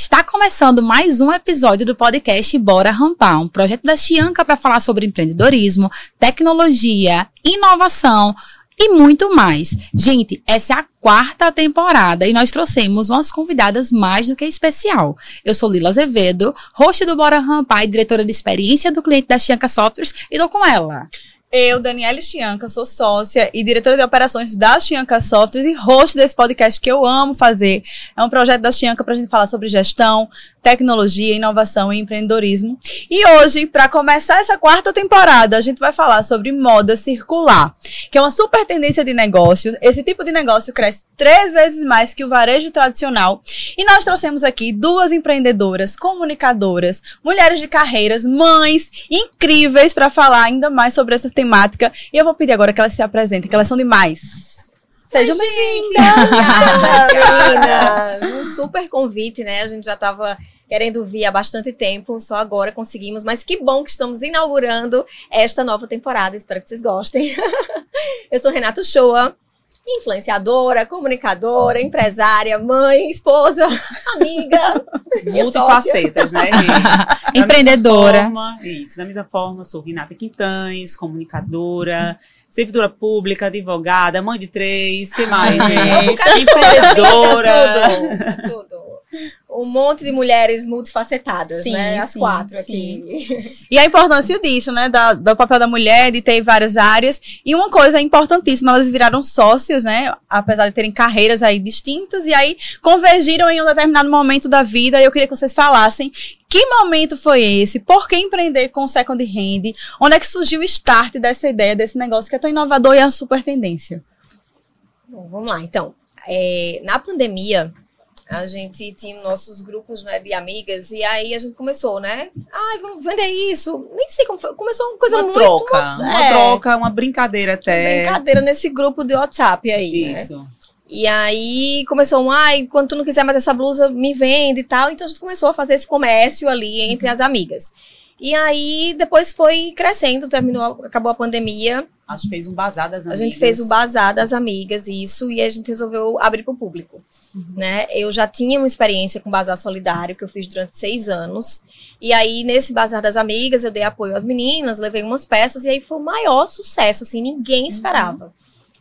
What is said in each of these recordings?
Está começando mais um episódio do podcast Bora Rampar, um projeto da Chianca para falar sobre empreendedorismo, tecnologia, inovação e muito mais. Gente, essa é a quarta temporada e nós trouxemos umas convidadas mais do que especial. Eu sou Lila Azevedo, host do Bora Rampar e diretora de experiência do cliente da Chianca Softwares e tô com ela. Eu, Daniela Chianca, sou sócia e diretora de operações da Chianca Softwares e host desse podcast que eu amo fazer. É um projeto da Chianca para a gente falar sobre gestão, tecnologia, inovação e empreendedorismo. E hoje, para começar essa quarta temporada, a gente vai falar sobre moda circular, que é uma super tendência de negócio. Esse tipo de negócio cresce três vezes mais que o varejo tradicional. E nós trouxemos aqui duas empreendedoras, comunicadoras, mulheres de carreiras, mães incríveis para falar ainda mais sobre essa temática. E eu vou pedir agora que elas se apresentem, que elas são demais. Sejam bem-vindas! um super convite, né? A gente já estava querendo vir há bastante tempo, só agora conseguimos, mas que bom que estamos inaugurando esta nova temporada, espero que vocês gostem. Eu sou Renato Shoa, influenciadora, comunicadora, empresária, mãe, esposa, amiga. Multifacetas, né? Empreendedora. Forma, isso, da mesma forma, sou Renata Quintães, comunicadora, servidora pública, advogada, mãe de três, que mais? É, Empreendedora. Tudo, tudo um monte de mulheres multifacetadas, sim, né? As sim, quatro sim. aqui. E a importância disso, né? Da, do papel da mulher, de ter várias áreas. E uma coisa importantíssima, elas viraram sócias, né? Apesar de terem carreiras aí distintas, e aí convergiram em um determinado momento da vida. E eu queria que vocês falassem que momento foi esse? Por que empreender com o Second Hand? Onde é que surgiu o start dessa ideia, desse negócio que é tão inovador e é uma super tendência? Bom, vamos lá, então. É, na pandemia, a gente tinha nossos grupos né, de amigas e aí a gente começou, né? Ai, vamos vender isso. Nem sei como foi. Começou uma coisa uma muito... troca, uma é, troca, uma brincadeira até. Brincadeira nesse grupo de WhatsApp aí, né? Isso. E aí começou um, ai, quando tu não quiser mais essa blusa, me vende e tal. Então a gente começou a fazer esse comércio ali entre as amigas. E aí depois foi crescendo, terminou, acabou a pandemia. A gente fez um bazar das A amigas. gente fez o bazar das amigas, isso, e a gente resolveu abrir para o público. Né? Eu já tinha uma experiência com bazar solidário, que eu fiz durante seis anos. E aí, nesse bazar das amigas, eu dei apoio às meninas, levei umas peças, e aí foi o maior sucesso, assim, ninguém esperava.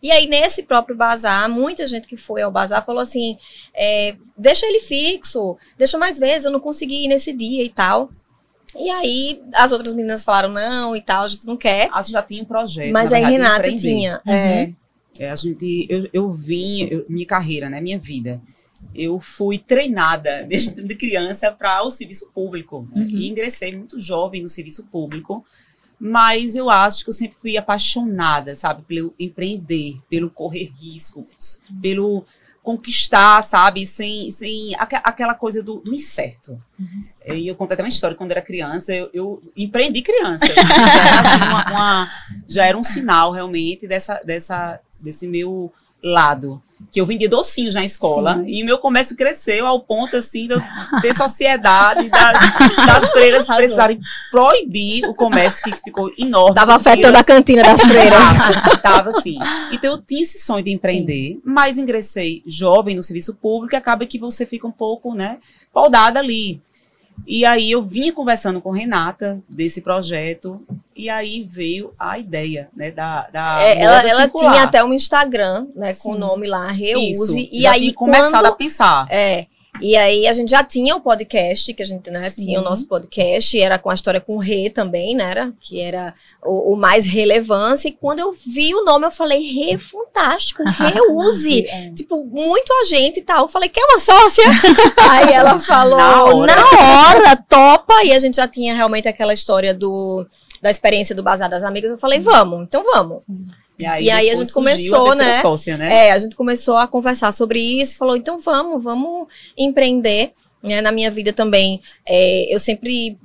E aí, nesse próprio bazar, muita gente que foi ao bazar falou assim: é, deixa ele fixo, deixa mais vezes, eu não consegui ir nesse dia e tal. E aí, as outras meninas falaram não e tal, a gente não quer. A gente já tinha um projeto. Mas aí verdade, Renata tinha. É, É, a gente, eu, eu vim, eu- minha carreira, né, minha vida, eu fui treinada desde de criança para o serviço público. né? Uhum. E ingressei muito jovem no serviço público, mas eu acho que eu sempre fui apaixonada, sabe, pelo empreender, pelo correr riscos, pelo conquistar, sabe, sem, sem aque- aquela coisa do, do incerto. E eu conto até uma história, quando era criança, eu, eu empreendi criança. já, era uma- uma- já era um sinal, realmente, dessa, dessa, desse meu lado. Que eu vendia docinhos na escola e o meu comércio cresceu ao ponto, assim, de eu ter sociedade da- das freiras precisarem proibir o comércio, que ficou enorme. Tava Porque afetando a cantina das freiras. Tava, tava assim. Então eu tinha esse sonho de empreender, mas ingressei jovem no serviço público e acaba que você fica um pouco, né, podada ali. E aí eu vinha conversando com Renata desse projeto e aí veio a ideia, né, da, da É, ela ela tinha até um Instagram, né, com o Sim. nome lá, Isso. Reuse. E Já aí, começado a pensar. É, e aí a gente já tinha o podcast, que a gente, né, Sim. tinha o nosso podcast, era com a história com o Rê também, né, era, que era o, o mais relevância. E quando eu vi o nome, eu falei, Rê, fantástico, Reuse. É. tipo, muito agente e tal. Eu falei, quer uma sócia? Aí ela falou, Na hora. na hora, topa. E a gente já tinha realmente aquela história do, da experiência do Bazar das Amigas. Eu falei, vamos, então vamos. E aí, E aí a gente começou, a né? Sócia, né? É, a gente começou a conversar sobre isso e falou, então vamos, vamos empreender. Né? Na minha vida também, é, eu sempre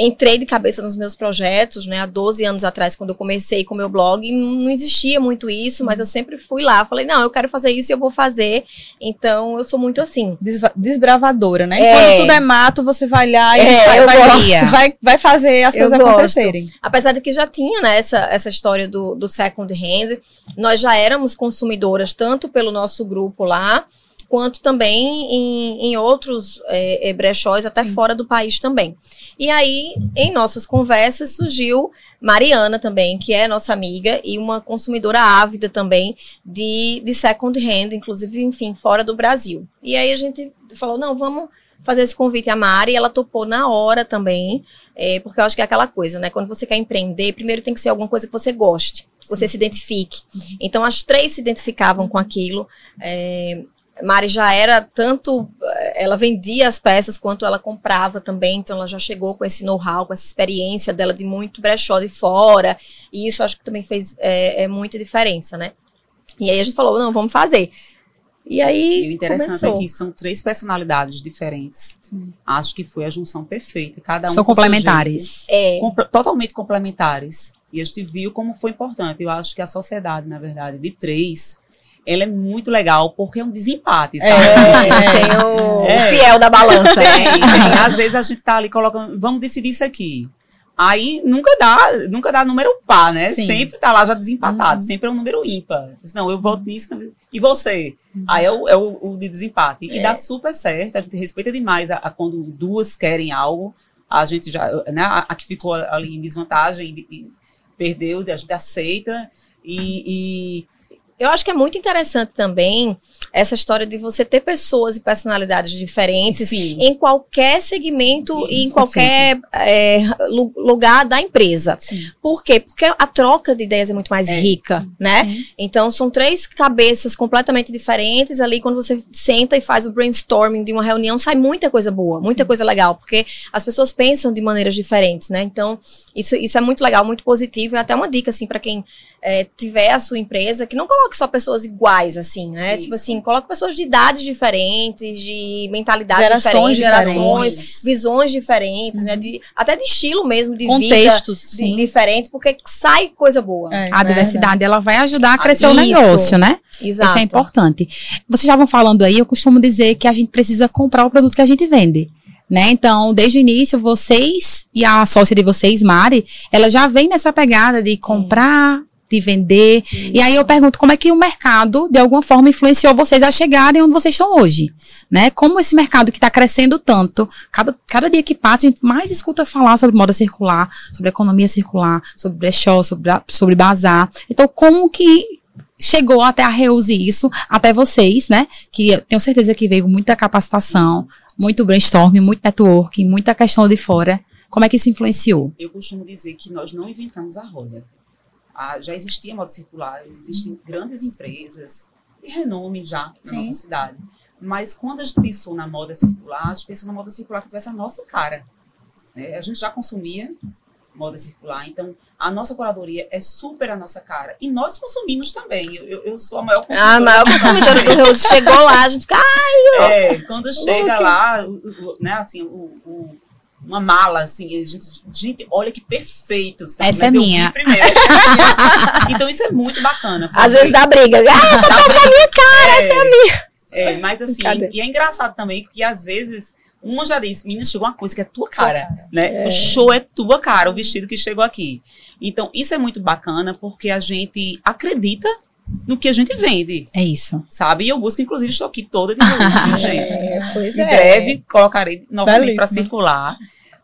entrei de cabeça nos meus projetos, né? Há 12 anos atrás, quando eu comecei com o meu blog, não existia muito isso, mas eu sempre fui lá, falei, não, eu quero fazer isso e eu vou fazer. Então, eu sou muito assim. Desva- desbravadora, né? É. Quando tudo é mato, você vai lá e É, vai, vai, vai, vai fazer as Eu coisas gosto. acontecerem. Apesar de que já tinha né, essa, essa história do, do second hand, nós já éramos consumidoras tanto pelo nosso grupo lá, quanto também em, em outros é, é, brechós, até fora do país também. E aí, em nossas conversas, surgiu Mariana também, que é nossa amiga e uma consumidora ávida também de, de second hand, inclusive, enfim, fora do Brasil. E aí a gente falou, não, vamos fazer esse convite à Mari, e ela topou na hora também, é, porque eu acho que é aquela coisa, né? Quando você quer empreender, primeiro tem que ser alguma coisa que você goste, que você se identifique. Então, as três se identificavam com aquilo. É, Mari já era tanto, ela vendia as peças quanto ela comprava também, então ela já chegou com esse know-how, com essa experiência dela de muito brechó de fora, e isso acho que também fez é, é muita diferença, né? E aí a gente falou, não, vamos fazer. E aí. E o interessante começou. é que são três personalidades diferentes. Acho que foi a junção perfeita. Cada um São com complementares. É, compl- totalmente complementares. E a gente viu como foi importante. Eu acho que a sociedade, na verdade, de três, ela é muito legal porque é um desempate, sabe? tem o É. fiel da balança. Tem, tem. Às vezes a gente tá ali colocando, vamos decidir isso aqui. Aí nunca dá, nunca dá número par, né? Sim. Sempre tá lá já desempatado, sempre é um número ímpar. Não, eu voto nisso. E você? Aí é o, é o, o de desempate. E dá super certo, a gente respeita demais a, a quando duas querem algo. A gente já, né? A, a que ficou ali em desvantagem e, e perdeu, a gente aceita. E, Eu acho que é muito interessante também essa história de você ter pessoas e personalidades diferentes sim, em qualquer segmento e em qualquer é, lu- lugar da empresa. Sim. Por quê? Porque a troca de ideias é muito mais É. rica, né? Sim. Então são três cabeças completamente diferentes ali quando você senta e faz o brainstorming de uma reunião sai muita coisa boa, muita coisa legal, porque as pessoas pensam de maneiras diferentes, né? Então isso, isso é muito legal, muito positivo e até uma dica assim para quem é, tiver a sua empresa que não coloque só pessoas iguais assim, né? Isso. Tipo assim, coloque pessoas de idades diferentes, de mentalidades Gerações diferentes, diferentes. gerações, visões diferentes, né? De, até de estilo mesmo, de vida Contextos. Sim. diferente, porque sai coisa boa. É, A verdade. diversidade, ela vai ajudar a crescer o negócio, né? Exato. Isso é importante. Vocês estavam falando aí, eu costumo dizer que a gente precisa comprar o produto que a gente vende. Né? Então, desde o início, vocês e a sócia de vocês, Mari, ela já vem nessa pegada de comprar, de vender. E aí eu pergunto como é que o mercado, de alguma forma, influenciou vocês a chegarem onde vocês estão hoje. Né? Como esse mercado que está crescendo tanto, cada, cada dia que passa, a gente mais escuta falar sobre moda circular, sobre economia circular, sobre brechó, sobre, sobre bazar. Então, como que chegou até a Reuse isso, até vocês, né? Que eu tenho certeza que veio muita capacitação, muito brainstorm, muito networking, muita questão de fora. Como é que isso influenciou? eu costumo dizer que nós não inventamos a roda. Ah, já existia moda circular, existem grandes empresas de renome já na Sim. nossa cidade. Mas quando a gente pensou na moda circular, a gente pensou na moda circular que tivesse a nossa cara. né? A gente já consumia moda circular, então a nossa curadoria é super a nossa cara. E nós consumimos também. Eu, eu- eu sou a maior consumidora. A maior consumidora do Reus chegou lá, a gente fica, ah, É, quando chega lá, o- o- né, assim, o, o- uma mala, assim, gente, gente, olha que perfeito. Tá, Essa é minha. primeiro, essa é minha. Então isso é muito bacana. às porque- vezes dá briga. Ah, essa peça é minha cara, essa é a minha. É, mas assim, Cadê? e é engraçado também que às vezes uma já disse, menina, chegou uma coisa que é tua cara, cara. né? O show é tua cara, o vestido que chegou aqui. Então, isso é muito bacana porque a gente acredita no que a gente vende, É isso. sabe? E eu busco, inclusive, estou aqui toda de novo, viu, gente? É, pois Em breve colocarei novamente para circular.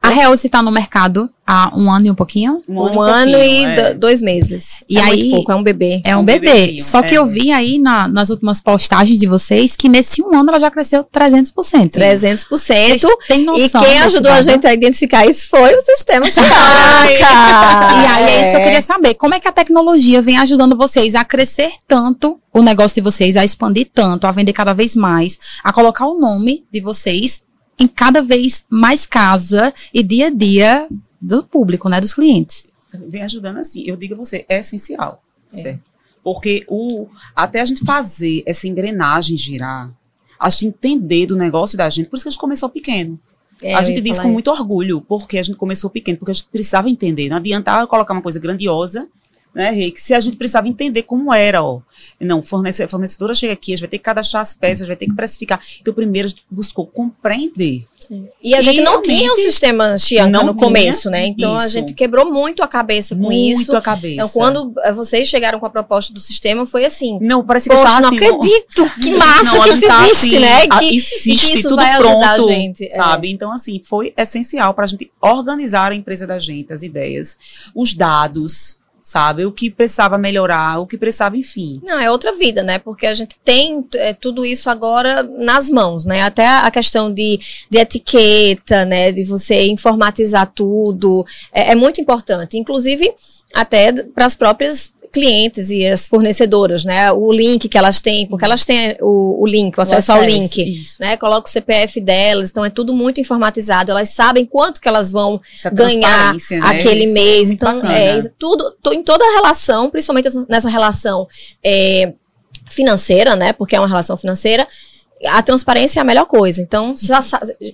A Reuse está no mercado há um ano e um pouquinho. Um, Um, ano, pouquinho, e é. do- dois meses. E é aí- muito pouco, é um bebê. É um, Um bebê. bebezinho, Só que é. eu vi aí na- nas últimas postagens de vocês que nesse um ano ela já cresceu 300%. 300%. Tem E noção quem desse ajudou a dado? gente a identificar isso foi o sistema Chicaca. E aí é isso que eu queria saber. Como é que a tecnologia vem ajudando vocês a crescer tanto o negócio de vocês, a expandir tanto, a vender cada vez mais, a colocar o nome de vocês em cada vez mais casa e dia a dia do público, né, dos clientes. Vem ajudando assim. Eu digo a você, é essencial. certo? Porque o, até a gente fazer essa engrenagem girar, a gente entender do negócio da gente, por isso que a gente começou pequeno. É, a gente diz com isso. muito orgulho, porque a gente começou pequeno, porque a gente precisava entender. Não adianta ah, colocar uma coisa grandiosa, né, Rick? Se a gente precisava entender como era, ó. Não, fornece, a fornecedora chega aqui, a gente vai ter que cadastrar as peças, vai ter que precificar. Então, primeiro a gente buscou compreender. E a gente E não tinha o realmente sistema Chianca não no começo, né? Então a isso. gente quebrou muito a cabeça com muito isso. a cabeça. Então, quando eh, vocês chegaram com a proposta do sistema, foi assim. Não, parece que eu Poxa, estava não assim, acredito! Que massa não, a que isso tá existe, assim, né? ah, Que, isso existe, que isso tudo vai ajudar a pronto, gente, é. sabe? Então, assim, foi essencial para a gente organizar a empresa da gente, as ideias, os dados, sabe? O que precisava melhorar, o que precisava, enfim. Não, é outra vida, né? Porque a gente tem é, tudo isso agora nas mãos, né? Até a questão de, de etiqueta, né? De você informatizar tudo, é, é muito importante. Inclusive, até para as próprias clientes e as fornecedoras, né? O link que elas têm, porque elas têm o, o link, o acesso ao acesso, link. Isso. Né, coloca o CPF delas, então é tudo muito informatizado. Elas sabem quanto que elas vão Essa ganhar né? aquele Isso é mês. muito Então, bacana. é, tudo, to- em toda a relação, principalmente nessa relação é, financeira, né? Porque é uma relação financeira. A transparência é a melhor coisa. Então, já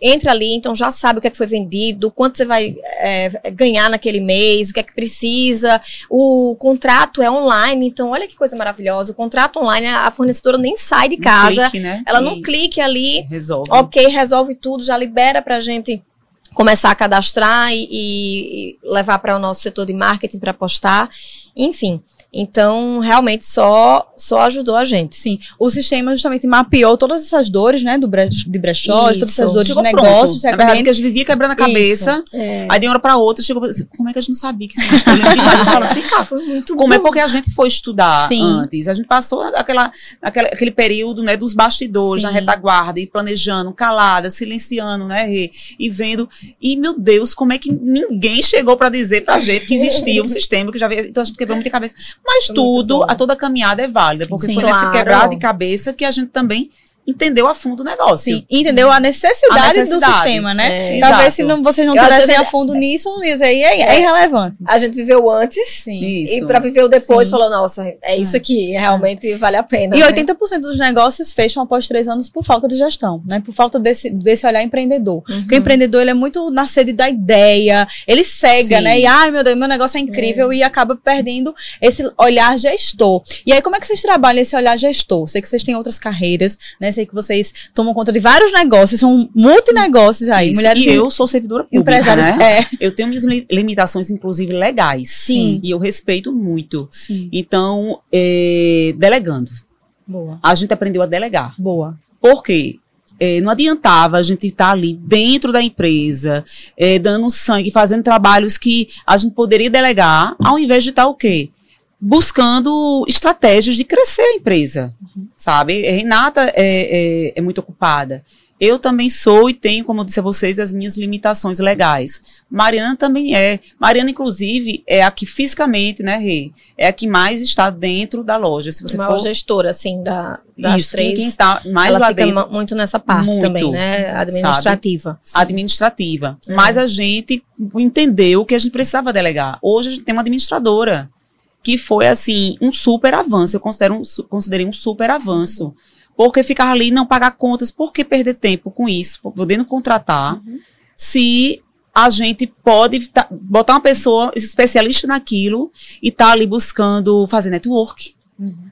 entra ali, então já sabe o que é que foi vendido, quanto você vai é, ganhar naquele mês, o que é que precisa. O contrato é online, então olha que coisa maravilhosa. O contrato online, a fornecedora nem sai de Um casa, clique, né? ela E não clique ali, resolve. ok, resolve tudo, já libera pra gente começar a cadastrar e, e levar para o nosso setor de marketing para postar, enfim. Então, realmente só só ajudou a gente. Sim, o sistema justamente mapeou todas essas dores, né, do bre de brechós, todas essas dores de Chegou negócios, pronto. Na verdade, que a gente vivia quebrando a cabeça. É, Aí de uma hora pra outra chegou assim, como é que a gente não sabia que isso assim, cara, foi muito como é bom. porque a gente foi estudar Sim. antes. A gente passou aquela, aquela- aquele período né, dos bastidores, Sim. na retaguarda, e planejando, calada, silenciando, né, Rê? E vendo. E, meu Deus, como é que ninguém chegou pra dizer pra gente que existia um sistema que já veio. Então a gente quebrou muita cabeça. Mas tudo, a toda caminhada é válida, Sim, porque sim. foi nesse Claro. quebrar de cabeça que a gente também entendeu a fundo o negócio. Sim, entendeu a necessidade, A necessidade. do sistema, né? É. Talvez Exato. se não, vocês não Eu acho que tivessem a fundo nisso, isso aí é, é É. irrelevante. A gente viveu antes Sim. E para viver o depois Sim. falou, nossa, é isso aqui, realmente vale a pena. E né? 80% dos negócios fecham após três anos por falta de gestão, né? Por falta desse, desse olhar empreendedor. Uhum. Porque o empreendedor, ele é muito na sede da ideia, ele cega, Sim. né? E, ai, meu Deus, meu negócio é incrível e acaba perdendo esse olhar gestor. E aí, como é que vocês trabalham esse olhar gestor? Sei que vocês têm outras carreiras, né? Sei que vocês tomam conta de vários negócios, são multinegócios aí. Isso. Mulheres e eu sou servidora pública, empresárias. né? É. Eu tenho minhas li- limitações, inclusive legais. Sim. E eu respeito muito. Sim. Então, é, delegando. Boa. A gente aprendeu a delegar. Boa. Por quê? É, não adiantava a gente estar ali dentro da empresa, é, dando sangue, fazendo trabalhos que a gente poderia delegar, ao invés de estar o quê? Buscando estratégias de crescer a empresa, sabe? Renata é, é, é muito ocupada. Eu também sou e tenho, como eu disse a vocês, as minhas limitações legais. Mariana também é. Mariana, inclusive, é a que fisicamente, né, Rê? É a que mais está dentro da loja. Se você a maior for gestora, assim, da, das isso, três. quem está mais ela lá fica dentro, muito nessa parte Muito, também, né? Administrativa. administrativa. É. Mas a gente entendeu que a gente precisava delegar. Hoje a gente tem uma administradora que foi assim um super avanço. Eu considero um, considerei um super avanço. Porque ficar ali e não pagar contas, por que perder tempo com isso? Podendo contratar, Uhum. se a gente pode tá- botar uma pessoa especialista naquilo e tá ali buscando fazer network,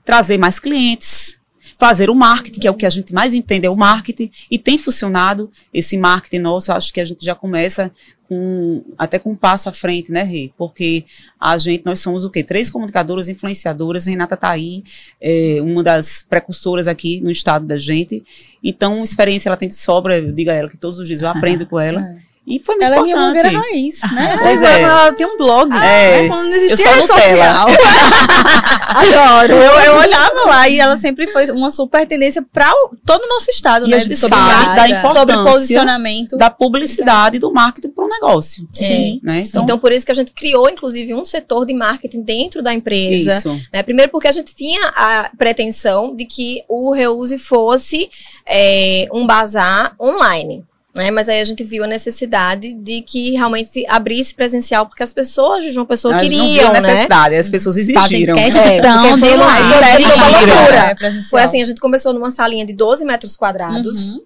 trazer mais clientes, fazer o marketing, que é o que a gente mais entende, é o marketing, e tem funcionado esse marketing nosso, acho que a gente já começa com, até com um passo à frente, né, Rê? Porque a gente, nós somos o quê? Três comunicadoras, influenciadoras, Renata tá aí, é, uma das precursoras aqui no estado da gente, então, experiência ela tem de sobra, eu digo a ela que todos os dias eu aprendo com ela, e foi muito Ela é minha importante. blogueira raiz, né? Eu que é. ela, ela tem um blog, É. né? Quando não Eu existia sou Nutella. social. Adoro. Eu, eu olhava lá e ela sempre foi uma super tendência para todo o nosso estado, E né? a gente sobre, sabe da importância sobre posicionamento. da publicidade e do marketing para o negócio. Sim. Né? Então, por isso que a gente criou, inclusive, um setor de marketing dentro da empresa. isso. né? Primeiro porque a gente tinha a pretensão de que o Reuse fosse é, um bazar online. Né? Mas aí a gente viu a necessidade de que realmente abrisse presencial, porque as pessoas de João Pessoa A gente não viu queriam, a né? necessidade, as pessoas Fazem exigiram. questão É, de lá. É. Foi assim, a gente começou numa salinha de 12 metros quadrados, Uhum.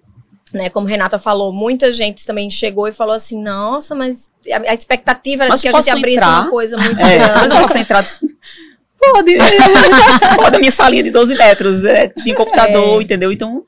né? Como Renata falou, muita gente também chegou e falou assim, nossa, mas a, a expectativa era Mas de que a gente abrisse entrar? uma coisa muito É, mas grande. eu posso entrar. Pode. Pode a minha salinha de 12 metros. É, tem computador, entendeu? Então,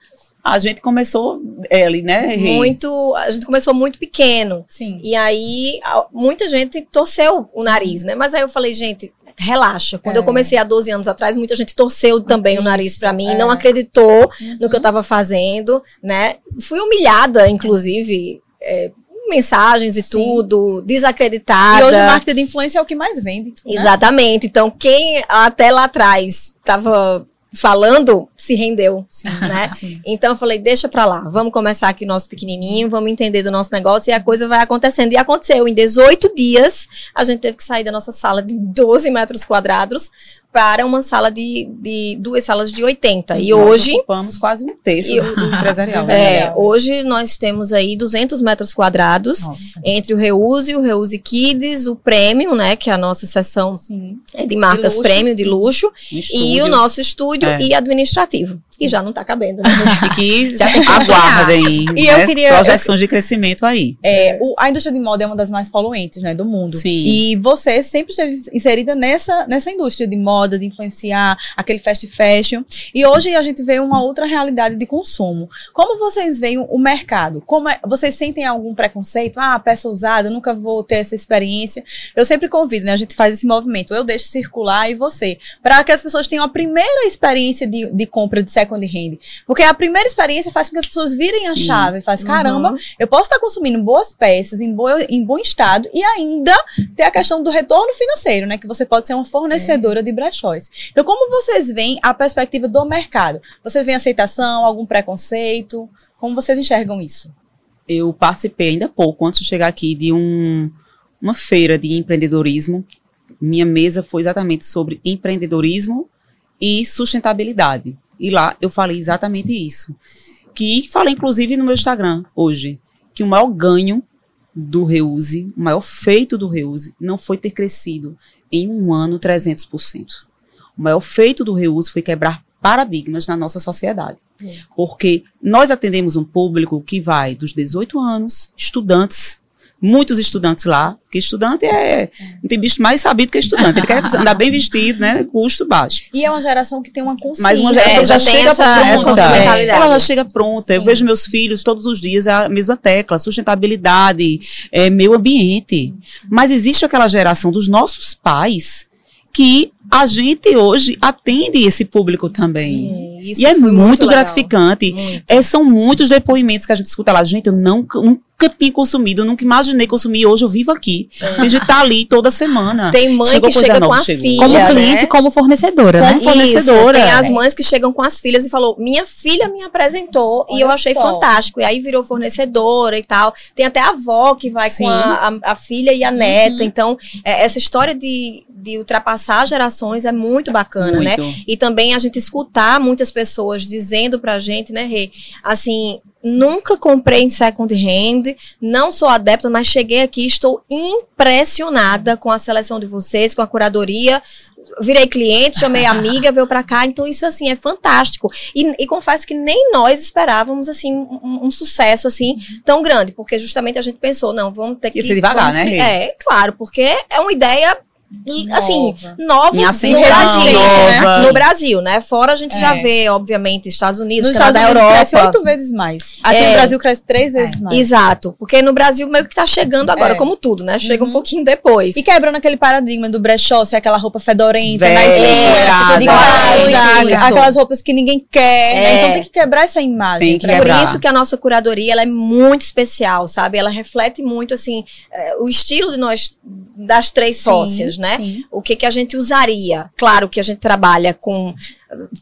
A gente começou é, ali, né? Rê? Muito, a gente começou muito pequeno. Sim. E aí, muita gente torceu o nariz, né? Mas aí eu falei, gente, relaxa. Quando É. eu comecei há 12 anos atrás, muita gente torceu também o nariz pra mim, é. não acreditou Uhum. no que eu tava fazendo, né? Fui humilhada, inclusive, é, mensagens e Sim. tudo, desacreditada. E hoje o marketing de influência é o que mais vende. né? Exatamente. Então, quem até lá atrás estava falando, se rendeu, Sim. né? Sim. Então eu falei, deixa pra lá, vamos começar aqui nosso pequenininho, vamos entender do nosso negócio e a coisa vai acontecendo. E aconteceu, em 18 dias, a gente teve que sair da nossa sala de 12 metros quadrados para uma sala de, de duas salas de 80. E Nós hoje, ocupamos quase um terço E- do, empresarial. é, hoje nós temos aí 200 metros quadrados Nossa. entre o Reuse, o Reuse Kids, o Premium, né, que é a nossa seção Sim. é, de marcas luxo. Premium, de luxo, Um e o nosso estúdio É. e administrativo, que já não tá cabendo. Né? E que Já tem que aguardem E eu né, queria- projeções de crescimento aí. É, o- a indústria de moda é uma das mais poluentes né, do mundo. Sim. E você sempre esteve inserida nessa, nessa indústria de moda, de influenciar aquele fast fashion. E hoje a gente vê uma outra realidade de consumo. Como vocês veem o mercado? Como é- vocês sentem algum preconceito? Ah, peça usada, nunca vou ter essa experiência. Eu sempre convido, né? A gente faz esse movimento. Eu deixo circular e você. Para que as pessoas tenham a primeira experiência de, de compra de second hand. Porque a primeira experiência faz com que as pessoas virem a Sim. chave. Faz, Uhum. caramba, eu posso estar consumindo boas peças em, boa, em bom estado e ainda ter a questão do retorno financeiro, né? Que você pode ser uma fornecedora de brechóis. Então, como vocês veem a perspectiva do mercado? Vocês veem aceitação, algum preconceito? Como vocês enxergam isso? Eu participei ainda há pouco, antes de chegar aqui, de um, uma feira de empreendedorismo. Minha mesa foi exatamente sobre empreendedorismo e sustentabilidade. E lá eu falei exatamente isso. Que falei, inclusive, no meu Instagram hoje, que o maior ganho do Reuse, o maior feito do Reuse, não foi ter crescido em um ano 300%. O maior feito do Reuse foi quebrar paradigmas na nossa sociedade. Porque nós atendemos um público que vai dos 18 anos, estudantes, muitos estudantes lá, porque estudante é. Não tem bicho mais sabido que estudante. Ele quer andar bem vestido, né? Custo baixo. E é uma geração que tem uma consciência. Mas uma É, geração já já tem chega essa- pronta. essa. Ela já chega pronta. Eu Sim. vejo meus filhos todos os dias é a mesma tecla, sustentabilidade, é, meio ambiente. Mas existe aquela geração dos nossos pais que a gente hoje atende esse público também. Isso E é muito, legal. gratificante. Muito. É, são muitos depoimentos que a gente escuta lá. Gente, eu nunca, nunca tinha consumido, nunca imaginei consumir. Hoje eu vivo aqui. A gente tá ali toda semana. Tem mãe Chegou que chega nova, com a chegou. filha, Como né? cliente, como fornecedora, né? Como fornecedora. Isso, tem as mães que chegam com as filhas e falou: minha filha me apresentou e Olha eu achei só. fantástico. E aí virou fornecedora e tal. Tem até a avó que vai Sim. com a, a- a filha e a neta. Então, é, essa história de, de ultrapassar gerações é muito bacana, né? Muito. E também a gente escutar muitas pessoas dizendo pra gente, né, Rê? Assim, nunca comprei em second hand, não sou adepta, mas cheguei aqui estou impressionada com a seleção de vocês, com a curadoria. Virei cliente, chamei amiga, veio pra cá. Então, isso, assim, é fantástico. E, e confesso que nem nós esperávamos, assim, um, um sucesso, assim, tão grande. Porque justamente a gente pensou, não, vamos ter que... Ser devagar, vamos- né? É, claro, porque é uma ideia, assim, Nova. nova Em no Brasil, nova. né? No Brasil, né? Fora a gente É. já vê, obviamente, Estados Unidos, Nos Canadá, Estados Unidos Europa. cresce oito vezes mais. Aqui É. no Brasil cresce três vezes mais. Exato, porque no Brasil meio que tá chegando agora, É. como tudo, né? Chega Uhum. um pouquinho depois. E quebrando aquele paradigma do brechó, ser aquela roupa fedorenta, Velha, de casa, Isso. aquelas roupas que ninguém quer, né? É. Então tem que quebrar essa imagem. Tem que pra- Por quebrar. isso que a nossa curadoria ela é muito especial, sabe? Ela reflete muito assim o estilo de nós das três Sim, sócias, né? sim. O que que a gente usaria? Claro que a gente trabalha com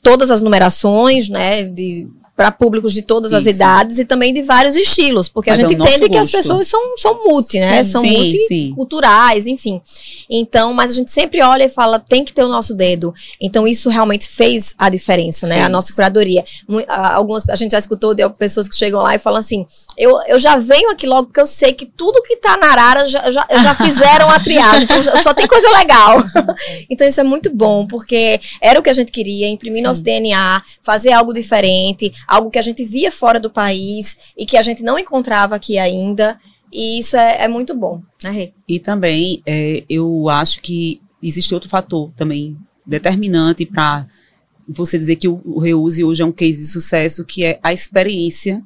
todas as numerações, né? De para públicos de todas as Isso. idades e também de vários estilos, porque Mas a é gente nosso entende que as gosto. pessoas são, são multi, né? Sim, são sim, multi sim. culturais, enfim. Então, mas a gente sempre olha e fala, tem que ter o nosso dedo. Então, isso realmente fez a diferença, né? A Fez. nossa curadoria. A- Algumas, a gente já escutou de pessoas que chegam lá e falam assim: eu, eu já venho aqui logo porque eu sei que tudo que tá na arara já, já, já fizeram a triagem, então só tem coisa legal. então, isso é muito bom, porque era o que a gente queria, imprimir Sim. nosso DNA, fazer algo diferente, algo que a gente via fora do país e que a gente não encontrava aqui ainda. E isso é, é muito bom, né, Rê? E também, é, eu acho que existe outro fator também determinante para você dizer que o, o Reuse hoje é um case de sucesso, que é a experiência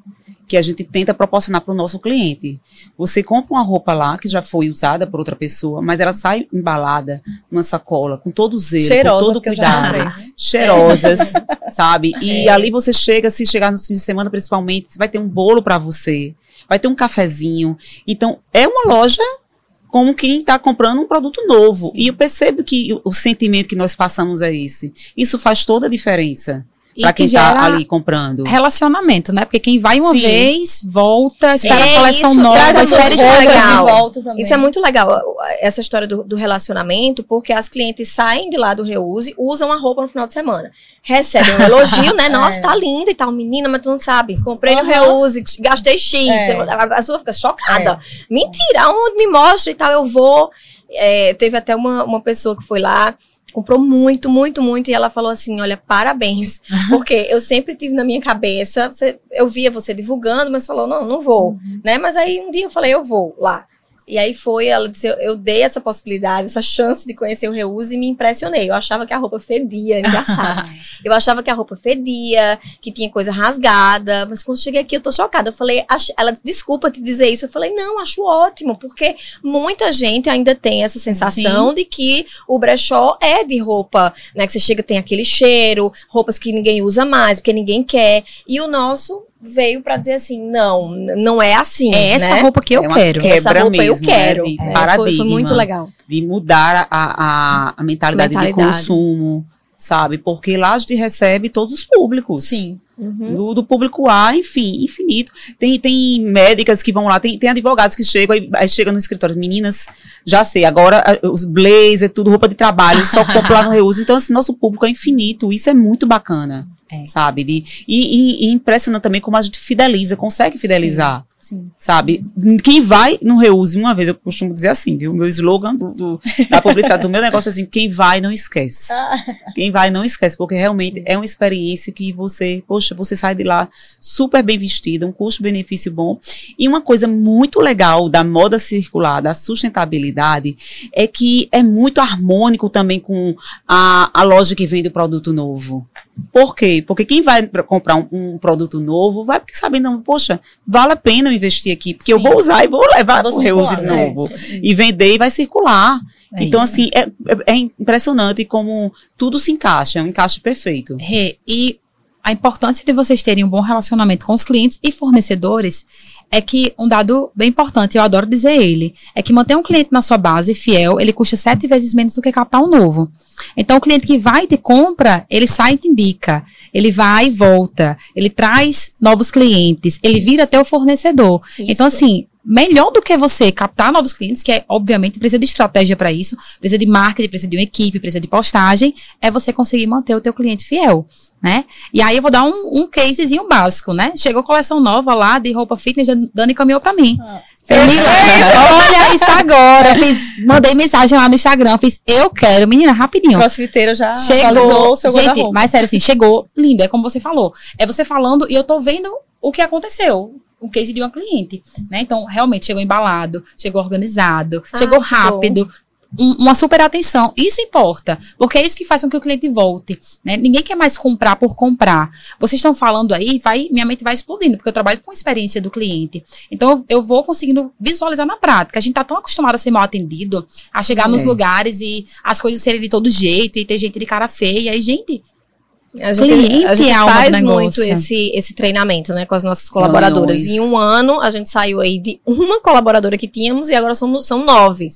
que a gente tenta proporcionar para o nosso cliente. Você compra uma roupa lá que já foi usada por outra pessoa, mas ela sai embalada numa sacola, com todo zelo, Cheirosa, com todo cuidado, cheirosas, sabe? E ali você chega, se chegar nos fins de semana principalmente, vai ter um bolo para você, vai ter um cafezinho. Então, é uma loja como quem está comprando um produto novo. E eu percebo que o, o sentimento que nós passamos é esse. Isso faz toda a diferença para que quem está ali comprando. relacionamento, né? Porque quem vai uma Sim. vez, volta, espera É a coleção isso, nova, espera estar de legal. volta também. Isso é muito legal, essa história do, do relacionamento, porque as clientes saem de lá do reuse, usam a roupa no final de semana. Recebem um elogio, né? Nossa, É. tá linda e tal, menina, mas tu não sabe. Comprei no Aham. reuse, gastei X. É. A, a pessoa fica chocada. Mentira, aonde me mostra e tal, eu vou. É, teve até uma, uma pessoa que foi lá, comprou muito, muito, muito, e ela falou assim: olha, parabéns. Porque eu sempre tive na minha cabeça, você- eu via você divulgando, mas falou, não, não vou. Né? Mas aí um dia eu falei, eu vou lá. E aí foi, ela disse, eu, eu dei essa possibilidade, essa chance de conhecer o Reuse e me impressionei. Eu achava que a roupa fedia, engraçado. eu achava que a roupa fedia, que tinha coisa rasgada, mas quando cheguei aqui eu tô chocada. Eu falei, ela disse, desculpa te dizer isso. Eu falei, não, acho ótimo, porque muita gente ainda tem essa sensação de que o brechó é de roupa, né? Que você chega, tem aquele cheiro, roupas que ninguém usa mais, porque ninguém quer. E o nosso veio pra dizer assim, não, não é assim, É essa né? roupa que eu É quero. quebra Essa roupa eu mesmo, quero. né, de É, foi, foi muito legal. de mudar a, a, a mentalidade, de Mentalidade. consumo, sabe? Porque lá a gente recebe todos os públicos. Sim. Uhum. Do, do público A, enfim, infinito. Tem, tem médicas que vão lá, tem, tem advogados que chegam, aí, aí chega no escritório, meninas, já sei, agora os blazer, tudo roupa de trabalho, só compro lá no Reuse. Então, assim, nosso público é infinito, isso é muito bacana, É. sabe? De, e, e, e impressiona também como a gente fideliza, consegue fidelizar. Sim. Sabe? Quem vai no Reuse, uma vez, eu costumo dizer assim, viu? O meu slogan do, do- da publicidade do meu negócio é assim: quem vai não esquece. Ah, Quem vai não esquece, porque realmente é uma experiência que você, poxa, você sai de lá super bem vestida, um custo-benefício bom. E uma coisa muito legal da moda circular, da sustentabilidade, é que é muito harmônico também com a, a loja que vende o produto novo. Por quê? Porque quem vai pra comprar um, um produto novo vai sabendo, não, poxa, vale a pena eu investir aqui, porque eu Sim. vou usar e vou levar Vou o reuse né? novo. E vender e vai circular. É então, isso. assim, é, é- é impressionante como tudo se encaixa, é um encaixe perfeito. E a importância de vocês terem um bom relacionamento com os clientes e fornecedores é que um dado bem importante, eu adoro dizer ele, é que manter um cliente na sua base fiel, ele custa sete vezes menos do que captar um novo. Então, o cliente que vai e te compra, ele sai e te indica. Ele vai e volta. Ele traz novos clientes. Ele vira teu fornecedor. Então, Isso. assim, melhor do que você captar novos clientes, que é, obviamente, precisa de estratégia para isso, precisa de marketing, precisa de uma equipe, precisa de postagem, é você conseguir manter o teu cliente fiel, né? E aí eu vou dar um, um casezinho básico, né? Chegou coleção nova lá de roupa fitness, Dani caminhou para mim. Ah. Olha isso agora. Fiz, mandei mensagem lá no Instagram, fiz, eu quero, menina, rapidinho. crossfiteiro já Chegou, o seu gente, mas sério, assim, chegou lindo, é como você falou. É você falando e eu tô vendo o que aconteceu. O case de uma cliente, né? Então, realmente, chegou embalado, chegou organizado, Ah, chegou rápido, um- uma super atenção. Isso importa, porque é isso que faz com que o cliente volte, né? Ninguém quer mais comprar por comprar. Vocês estão falando aí, vai, minha mente vai explodindo, porque eu trabalho com a experiência do cliente. Então, eu, eu vou conseguindo visualizar na prática. A gente tá tão acostumado a ser mal atendido, a chegar nos É. lugares e as coisas serem de todo jeito e ter gente de cara feia. E, gente, A gente, Cliente a gente faz muito esse, esse treinamento, né, com as nossas colaboradoras. Em um ano, a gente saiu aí de uma colaboradora que tínhamos e agora somos, são nove,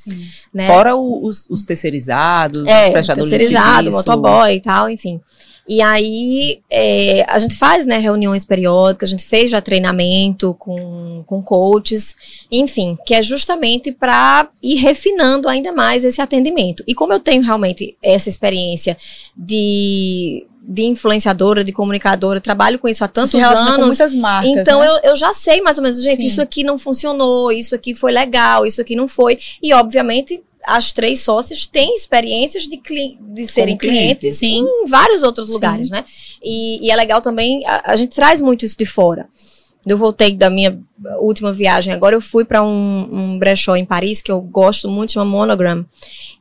né? Fora os, os terceirizados, é, os prestadores terceirizado, de serviço. motoboy e tal, enfim. E aí, é, a gente faz, né, reuniões periódicas, a gente fez já treinamento com, com coaches, enfim, que é justamente para ir refinando ainda mais esse atendimento. E como eu tenho realmente essa experiência de, de influenciadora, de comunicadora, trabalho com isso há tantos relaciona com anos, muitas marcas. então né? eu, eu já sei mais ou menos, gente, Sim. isso aqui não funcionou, isso aqui foi legal, isso aqui não foi. E, obviamente, as três sócias têm experiências de, cli- de serem cliente, clientes sim. em vários outros Sim. lugares, né? E, e é legal também, a, a gente traz muito isso de fora. Eu voltei da minha última viagem, agora eu fui para um, um brechó em Paris, que eu gosto muito, chama Monogram.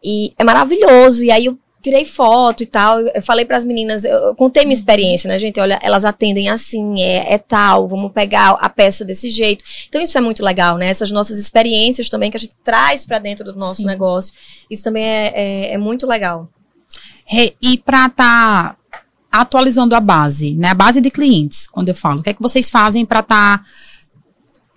E é maravilhoso. E aí eu tirei foto e tal. Eu falei para as meninas, eu, contei minha experiência, né, gente? Olha, elas atendem assim, é, é tal, vamos pegar a peça desse jeito. Então isso é muito legal, né? Essas nossas experiências também que a gente traz para dentro do nosso Sim. negócio. Isso também é, é, é muito legal. E para estar atualizando a base, né? A base de clientes, quando eu falo. O que é que vocês fazem para estar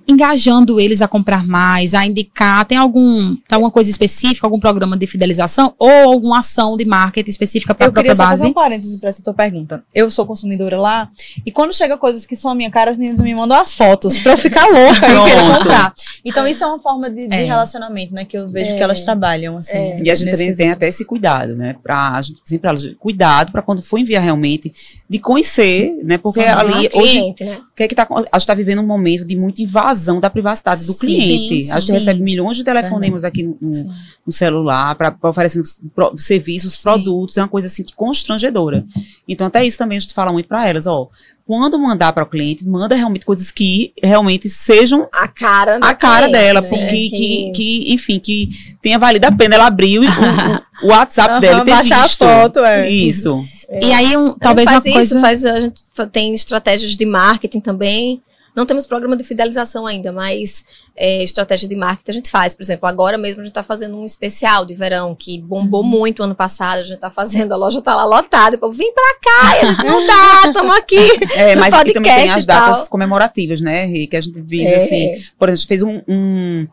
engajando eles a comprar mais, a indicar? Tem algum, tem alguma coisa específica, algum programa de fidelização ou alguma ação de marketing específica para a Eu queria própria só fazer base? um parênteses para essa tua pergunta. Eu sou consumidora lá, e quando chega coisas que são a minha cara, as meninas me mandam as fotos pra eu ficar louca e querer comprar. Então, isso é uma forma de, de É. relacionamento, né? Que eu vejo É. que elas trabalham, assim. É. E a gente também tem até esse cuidado, né? Pra, a gente sempre cuidado para quando for enviar realmente, de conhecer, né? Porque Sim, ali, hoje, cliente, né? que é que tá, a gente está vivendo um momento de muita invasão da privacidade do Sim, cliente. sim, a gente sim. recebe milhões de telefonemas aqui no, no- no celular para oferecendo pro- serviços, Sim. produtos, é uma coisa assim que constrangedora. Então até isso também a gente fala muito para elas, ó, quando mandar para o cliente, manda realmente coisas que realmente sejam A cara a cara cliente, dela, né? porque que, que, enfim, que tenha valido a pena ela abrir o, o, o WhatsApp Aham, dela e ter baixar a visto. foto, é. Isso. E aí, um, A talvez uma faz coisa. isso, faz, a gente tem estratégias de marketing também. Não temos programa de fidelização ainda, mas é, estratégia de marketing a gente faz. Por exemplo, agora mesmo a gente está fazendo um especial de verão que bombou Uhum. muito ano passado. A gente está fazendo, a loja está lá lotada. O povo, vem pra cá, a gente não dá, estamos aqui. É, mas aqui também tem podcast as datas comemorativas, né, Rê, que a gente visa, É. assim. Por exemplo, a gente fez um, um,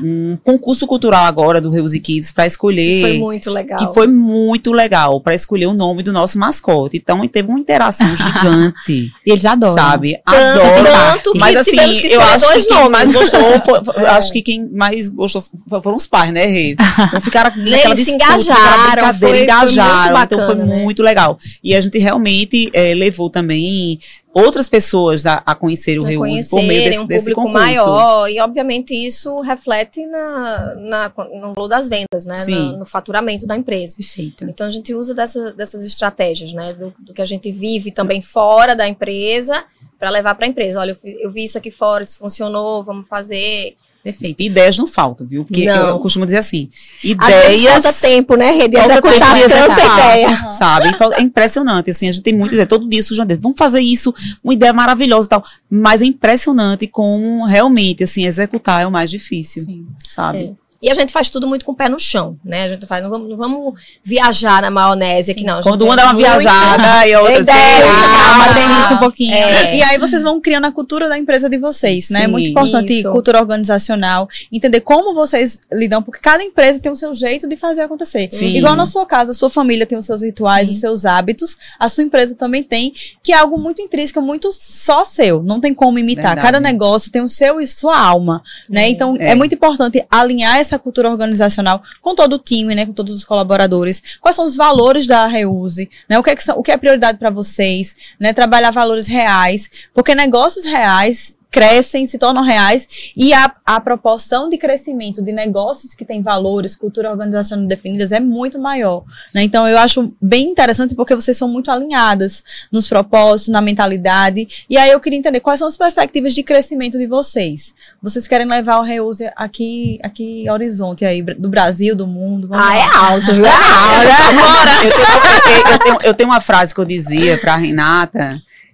um concurso cultural agora do Reuse Kids para escolher. Foi muito legal. que foi muito legal para escolher o nome do nosso mascote. Então teve uma interação gigante, E eles adoram. sabe? Tanto, Adoro. tanto Mas que assim, eu acho que quem mais gostou, foi, foi- eu acho que quem mais gostou foi- foram os pais, né, Rê? Então ficaram Eles se disputa, naquela engajaram, foi- foi muito engajaram. então foi bacana, né? muito legal. E a gente realmente eh, levou também outras pessoas a, a conhecer o a Reuse por meio desse, um desse público concurso. maior e obviamente isso reflete na, na, no valor das vendas, né? No, no faturamento da empresa. Perfeito. Então a gente usa dessa- dessas estratégias, né? Do, do que a gente vive também fora da empresa para levar para a empresa. Olha, eu, eu vi isso aqui fora, isso funcionou, vamos fazer. Perfeito. Ideias não faltam, viu? Porque Não. eu costumo dizer assim, Às ideias falta tempo, né, Rede? Falta tempo Executar tanta ideia. sabe? É impressionante, assim, a gente tem muita ideia. Todo dia surge uma ideia. Vamos fazer isso, uma ideia maravilhosa e tal. Mas é impressionante como realmente, assim, executar é o mais difícil, Sim. sabe? E a gente faz tudo muito com o pé no chão, né? A gente faz, não vamos, não vamos viajar na maionese aqui, não. Quando uma é dá uma muito- viajada e a outra... Ideia, Calma, Ah, aterrissa um pouquinho. é. E aí vocês vão criando a cultura da empresa de vocês, né? É Sim. muito importante Isso. cultura organizacional, entender como vocês lidam, porque cada empresa tem o seu jeito de fazer acontecer. Sim. Igual na sua casa, a sua família tem os seus rituais, Sim. os seus hábitos, a sua empresa também tem, que é algo muito intrínseco, muito só seu, não tem como imitar. Verdade. Cada negócio tem o seu e sua alma, né? Então é. É. muito importante alinhar essa cultura organizacional com todo o time, né, com todos os colaboradores. Quais são os valores da Reuse, né? O que é, que são- o que é prioridade para vocês, né? Trabalhar valores reais, porque negócios reais crescem, se tornam reais, e a, a proporção de crescimento de negócios que têm valores, cultura organizacional definidas é muito maior. Né? Então, eu acho bem interessante porque vocês são muito alinhadas nos propósitos, na mentalidade. E aí eu queria entender quais são as perspectivas de crescimento de vocês. Vocês querem levar o Reuse aqui, aqui horizonte aí, do Brasil, do mundo? Vamos Ah, lá. é alto, viu? É alto. Eu tenho, eu- eu tenho- eu tenho uma frase que eu dizia pra Renata,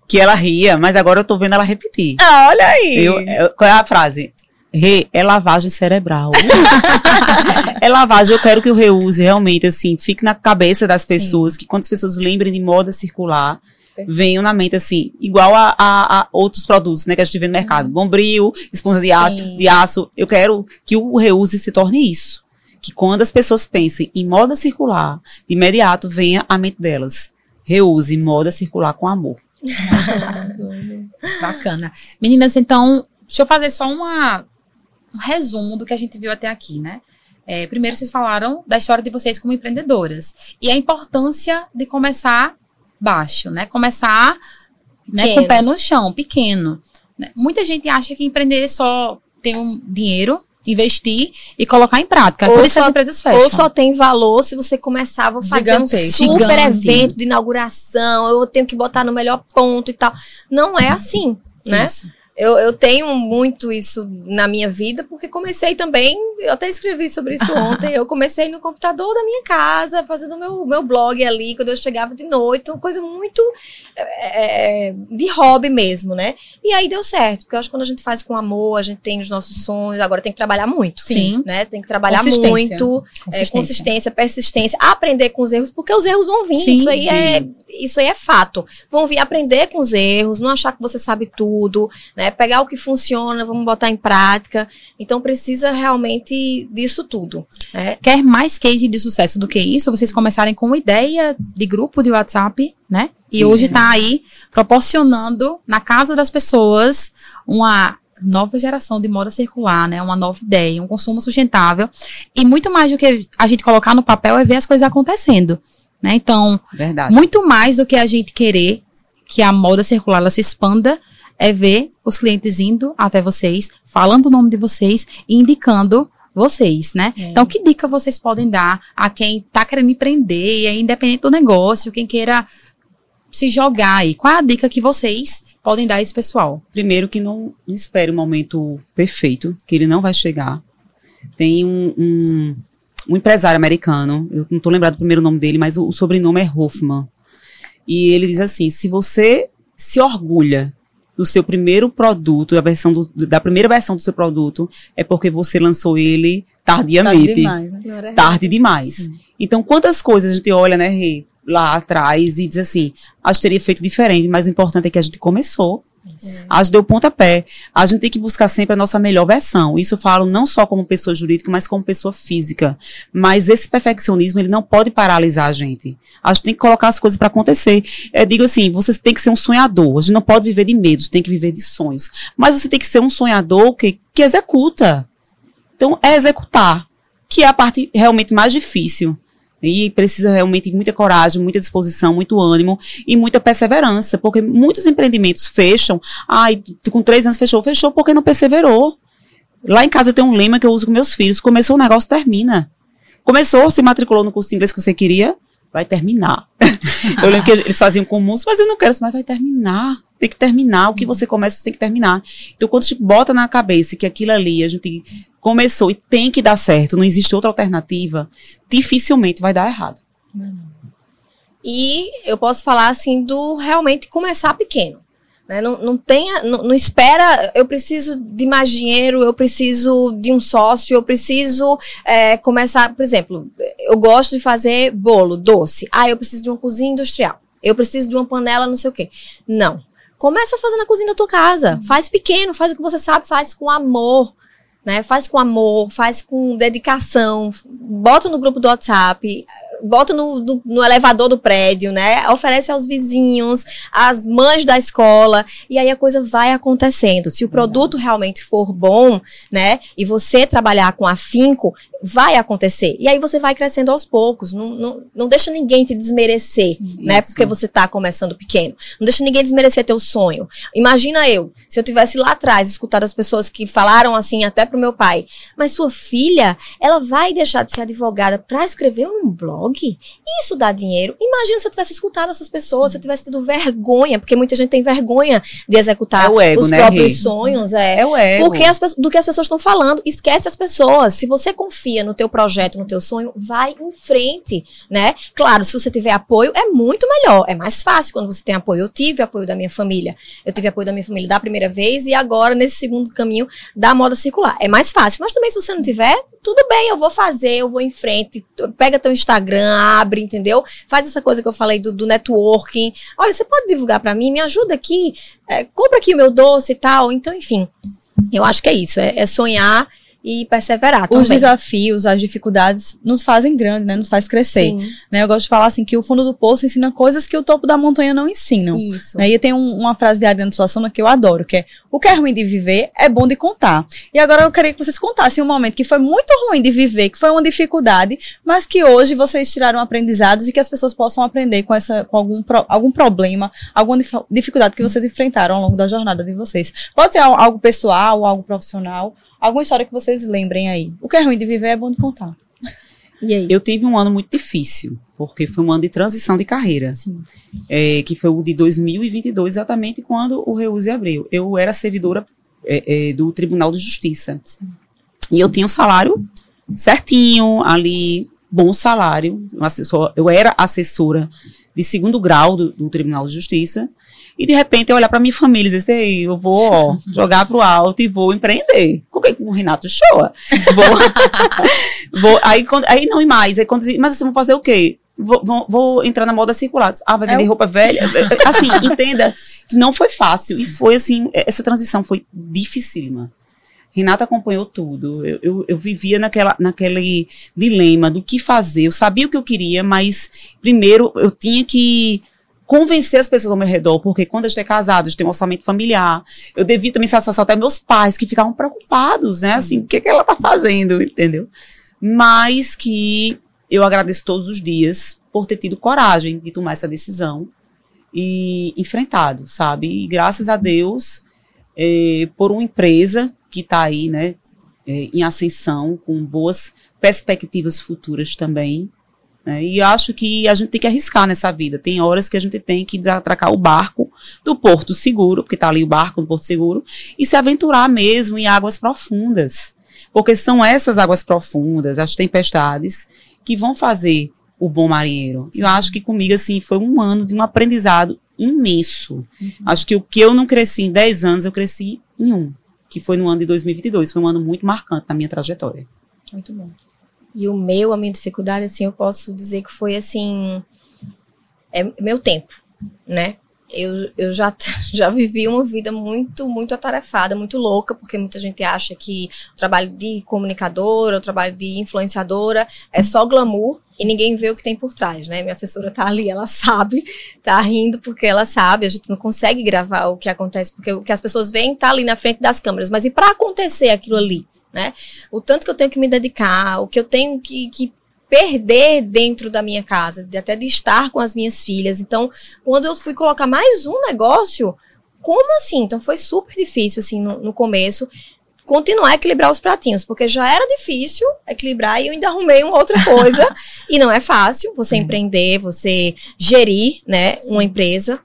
que ela ria, mas agora eu tô vendo ela repetir. Ah, olha aí! Eu- eu- qual é a frase? Rê, é lavagem cerebral. é lavagem, eu quero que o reuse realmente, assim, fique na cabeça das pessoas, que quando as pessoas lembrem de moda circular, venham na mente, assim, igual a, a- a outros produtos, né, que a gente vê no mercado. Bombril, esponja de aço, Sim. de aço. Eu quero que o reuse se torne isso. Que quando as pessoas pensem em moda circular, de imediato venha à mente delas. Reuse moda circular com amor. Bacana. Meninas, então, deixa eu fazer só uma, um resumo do que a gente viu até aqui, né? É, primeiro, vocês falaram da história de vocês como empreendedoras e a importância de começar baixo, né? Começar né, com o pé no chão, pequeno. né? Muita gente acha que empreender é só ter um dinheiro, investir e colocar em prática. Ou Por isso só- as empresas fecham. Ou só tem valor se você começava a fazer um Gigantesco. super Gigante. evento de inauguração, eu tenho que botar no melhor ponto e tal. Não é assim, né? Isso. Eu, eu tenho muito isso na minha vida, porque comecei também eu até escrevi sobre isso ontem. Eu comecei no computador da minha casa, fazendo meu, meu blog ali, quando eu chegava de noite, uma coisa muito é, é, de hobby mesmo, né? E aí deu certo, porque eu acho que quando a gente faz com amor, a gente tem os nossos sonhos, agora tem que trabalhar muito. Sim. Né? Tem que trabalhar Consistência. muito, é, Consistência. consistência, persistência, aprender com os erros, porque os erros vão vir. Sim, isso, aí sim. é, isso aí é fato. Vão vir aprender com os erros, não achar que você sabe tudo, né? Pegar o que funciona, vamos botar em prática. Então precisa realmente disso tudo. né? Quer mais case de sucesso do que isso? Vocês começarem com uma ideia de grupo de WhatsApp, né? E hoje está aí proporcionando na casa das pessoas uma nova geração de moda circular, né? Uma nova ideia, um consumo sustentável. E muito mais do que a gente colocar no papel é ver as coisas acontecendo, né? Então, Verdade. muito mais do que a gente querer que a moda circular ela se expanda, é ver os clientes indo até vocês, falando o nome de vocês e indicando vocês, né? É. Então, que dica vocês podem dar a quem tá querendo empreender, e é independente do negócio, quem queira se jogar aí? Qual é a dica que vocês podem dar a esse pessoal? Primeiro que não, espere o momento perfeito, que ele não vai chegar. Tem um, um, um empresário americano, eu não estou lembrado do primeiro nome dele, mas o, o sobrenome é Hoffman. E ele diz assim: se você se orgulha do seu primeiro produto, da, versão do- da primeira versão do seu produto, é porque você lançou ele tardiamente Tarde demais, né? Tarde demais. Então, quantas coisas a gente olha, né, Rê, lá atrás e diz assim, a gente teria feito diferente, mas o importante é que a gente começou. A gente deu pontapé. A gente tem que buscar sempre a nossa melhor versão. Isso eu falo não só como pessoa jurídica, mas como pessoa física. Mas esse perfeccionismo, ele não pode paralisar a gente. A gente tem que colocar as coisas para acontecer. Eu digo assim, você tem que ser um sonhador. A gente não pode viver de medos, tem que viver de sonhos. Mas você tem que ser um sonhador que, que executa. Então, é executar, que é a parte realmente mais difícil. E precisa realmente muita coragem, muita disposição, muito ânimo e muita perseverança, porque muitos empreendimentos fecham. Ai, com três anos fechou, fechou porque não perseverou. Lá em casa tem um lema que eu uso com meus filhos: começou o negócio, termina. Começou, se matriculou no curso de inglês que você queria, vai terminar. eu lembro que eles faziam comuns, mas eu não quero, mas vai terminar. Tem que terminar. O que você começa, você tem que terminar. Então, quando a gente bota na cabeça que aquilo ali a gente começou e tem que dar certo, não existe outra alternativa, dificilmente vai dar errado. E eu posso falar assim do realmente começar pequeno. Né? Não, não tenha, não, não espera, eu preciso de mais dinheiro, eu preciso de um sócio, eu preciso é, começar, por exemplo, eu gosto de fazer bolo, doce. Ah, eu preciso de uma cozinha industrial. Eu preciso de uma panela, não sei o quê. Não. Começa a fazer na cozinha da tua casa. Faz pequeno, faz o que você sabe, faz com amor. Né? Faz com amor, faz com dedicação. Bota no grupo do WhatsApp, bota no, no, no elevador do prédio, né? Oferece aos vizinhos, às mães da escola, e aí a coisa vai acontecendo. Se o produto realmente for bom, né? E você trabalhar com afinco, vai acontecer. E aí você vai crescendo aos poucos. Não, não, não deixa ninguém te desmerecer, né? Porque você está começando pequeno. Não deixa ninguém desmerecer teu sonho. Imagina eu, se eu tivesse lá atrás escutado as pessoas que falaram assim até pro meu pai, mas sua filha, ela vai deixar de ser advogada para escrever um blog? Isso dá dinheiro. Imagina se eu tivesse escutado essas pessoas, se eu tivesse tido vergonha, porque muita gente tem vergonha de executar É o ego, os né, próprios Rê? sonhos, é. É o ego. Porque as, do que as pessoas estão falando, esquece as pessoas. Se você confia no teu projeto, no teu sonho, vai em frente, né? Claro, se você tiver apoio, é muito melhor. É mais fácil quando você tem apoio. Eu tive apoio da minha família. Eu tive apoio da minha família da primeira vez e agora, nesse segundo caminho, da moda circular. É mais fácil. Mas também, se você não tiver, tudo bem, eu vou fazer, eu vou em frente. Pega teu Instagram, abre, entendeu? Faz essa coisa que eu falei do, do networking. Olha, você pode divulgar pra mim? Me ajuda aqui. É, compra aqui o meu doce e tal. Então, enfim. Eu acho que é isso, é, é sonhar e perseverar Os também. desafios, as dificuldades nos fazem grande, né? Nos faz crescer. Né? Eu gosto de falar assim que o fundo do poço ensina coisas que o topo da montanha não ensinam. isso. Né? E tem um- uma frase de Adriano Suassuna que eu adoro, que é o que é ruim de viver é bom de contar. E agora eu queria que vocês contassem um momento que foi muito ruim de viver, que foi uma dificuldade, mas que hoje vocês tiraram aprendizados e que as pessoas possam aprender com, essa, com algum, pro- algum problema, alguma dif- dificuldade que vocês enfrentaram ao longo da jornada de vocês. Pode ser al- algo pessoal, algo profissional, alguma história que vocês lembrem aí. O que é ruim de viver é bom de contar. E aí? Eu tive um ano muito difícil, porque foi um ano de transição de carreira, Sim. é, que foi o de 2022, exatamente quando o Reuse abriu. Eu era servidora é, é, do Tribunal de Justiça. E eu tinha um salário certinho, ali, bom salário. Assessor, eu era assessora de segundo grau do, do Tribunal de Justiça. E de repente eu olhar para minha família e dizer, Ei, eu vou ó, jogar pro alto e vou empreender. Com o Renato Shoa. Vou, vou, aí, quando, aí não e mais. Aí quando mas você vai fazer o quê? Vou, vou, vou entrar na moda circular. Ah, vai vender É roupa velha? Assim, entenda que não foi fácil. E foi assim, essa transição foi dificílima. Renata acompanhou tudo. Eu, eu, eu vivia naquela, naquele dilema do que fazer. Eu sabia o que eu queria, mas primeiro eu tinha que convencer as pessoas ao meu redor, porque quando a gente é casado, a gente tem um orçamento familiar. Eu devia também satisfação até meus pais, que ficavam preocupados, né? Assim, o que, que ela tá fazendo, entendeu? Mas que eu agradeço todos os dias por ter tido coragem de tomar essa decisão e enfrentado, sabe? E graças a Deus, eh, por uma empresa que está aí, né, eh, em ascensão, com boas perspectivas futuras também. Né? E acho que a gente tem que arriscar nessa vida. Tem horas que a gente tem que desatracar o barco do Porto Seguro, porque está ali o barco do Porto Seguro, e se aventurar mesmo em águas profundas. Porque são essas águas profundas, as tempestades, que vão fazer o bom marinheiro. E eu acho que comigo, assim, foi um ano de um aprendizado imenso. Acho que o que eu não cresci em 10 anos, eu cresci em um, que foi no ano de 2022. Foi um ano muito marcante na minha trajetória. Muito bom. E o meu, a minha dificuldade, assim, eu posso dizer que foi assim. É meu tempo, né? Eu, eu já, já vivi uma vida muito, muito atarefada, muito louca, porque muita gente acha que o trabalho de comunicadora, o trabalho de influenciadora é só glamour e ninguém vê o que tem por trás, né? Minha assessora tá ali, ela sabe, tá rindo porque ela sabe, a gente não consegue gravar o que acontece, porque o que as pessoas veem tá ali na frente das câmeras, mas e para acontecer aquilo ali, né? O tanto que eu tenho que me dedicar, o que eu tenho que, que perder dentro da minha casa, de até de estar com as minhas filhas. Então, quando eu fui colocar mais um negócio, como assim? Então foi super difícil assim no, no começo continuar a equilibrar os pratinhos, porque já era difícil equilibrar e eu ainda arrumei uma outra coisa e não é fácil você empreender, você gerir, né, uma empresa.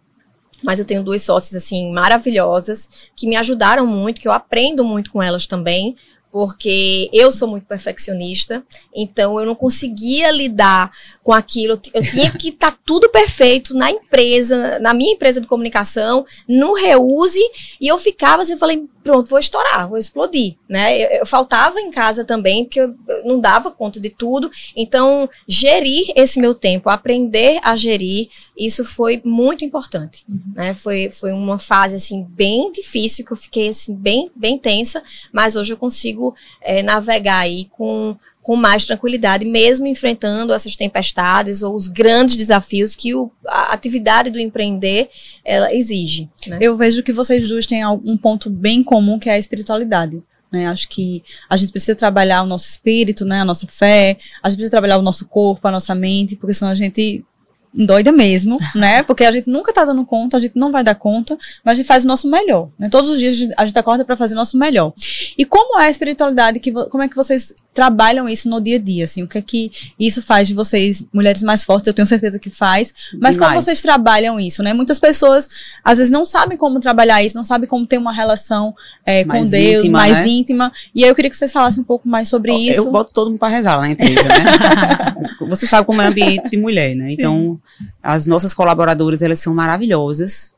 Mas eu tenho duas sócias assim maravilhosas que me ajudaram muito, que eu aprendo muito com elas também, porque eu sou muito perfeccionista, então eu não conseguia lidar com aquilo. Eu tinha que estar tudo perfeito na empresa, na minha empresa de comunicação, no reuse, e eu ficava assim, eu falei, pronto, vou estourar, vou explodir, né? Eu, eu faltava em casa também, porque eu não dava conta de tudo. Então, gerir esse meu tempo, aprender a gerir, isso foi muito importante, né? Foi, foi uma fase assim bem difícil que eu fiquei assim bem bem tensa, mas hoje eu consigo eh, navegar aí com com mais tranquilidade, mesmo enfrentando essas tempestades ou os grandes desafios que o, a atividade do empreender ela exige. Né? Eu vejo que vocês duas têm um ponto bem comum que é a espiritualidade. Né? Acho que a gente precisa trabalhar o nosso espírito, né? a nossa fé, a gente precisa trabalhar o nosso corpo, a nossa mente, porque senão a gente doida mesmo, né? Porque a gente nunca tá dando conta, a gente não vai dar conta, mas a gente faz o nosso melhor, né? Todos os dias a gente- a gente acorda para fazer o nosso melhor. E como é a espiritualidade que como é que vocês trabalham isso no dia a dia, assim? O que é que isso faz de vocês mulheres mais fortes? Eu tenho certeza que faz, mas como Demais. vocês trabalham isso, né? Muitas pessoas às vezes não sabem como trabalhar isso, não sabem como ter uma relação é, com Deus íntima, mais né? íntima. E aí eu queria que vocês falassem um pouco mais sobre isso. Eu boto todo mundo para rezar lá na empresa, né? Você sabe como é ambiente de mulher, né? Então, as nossas colaboradoras, elas são maravilhosas.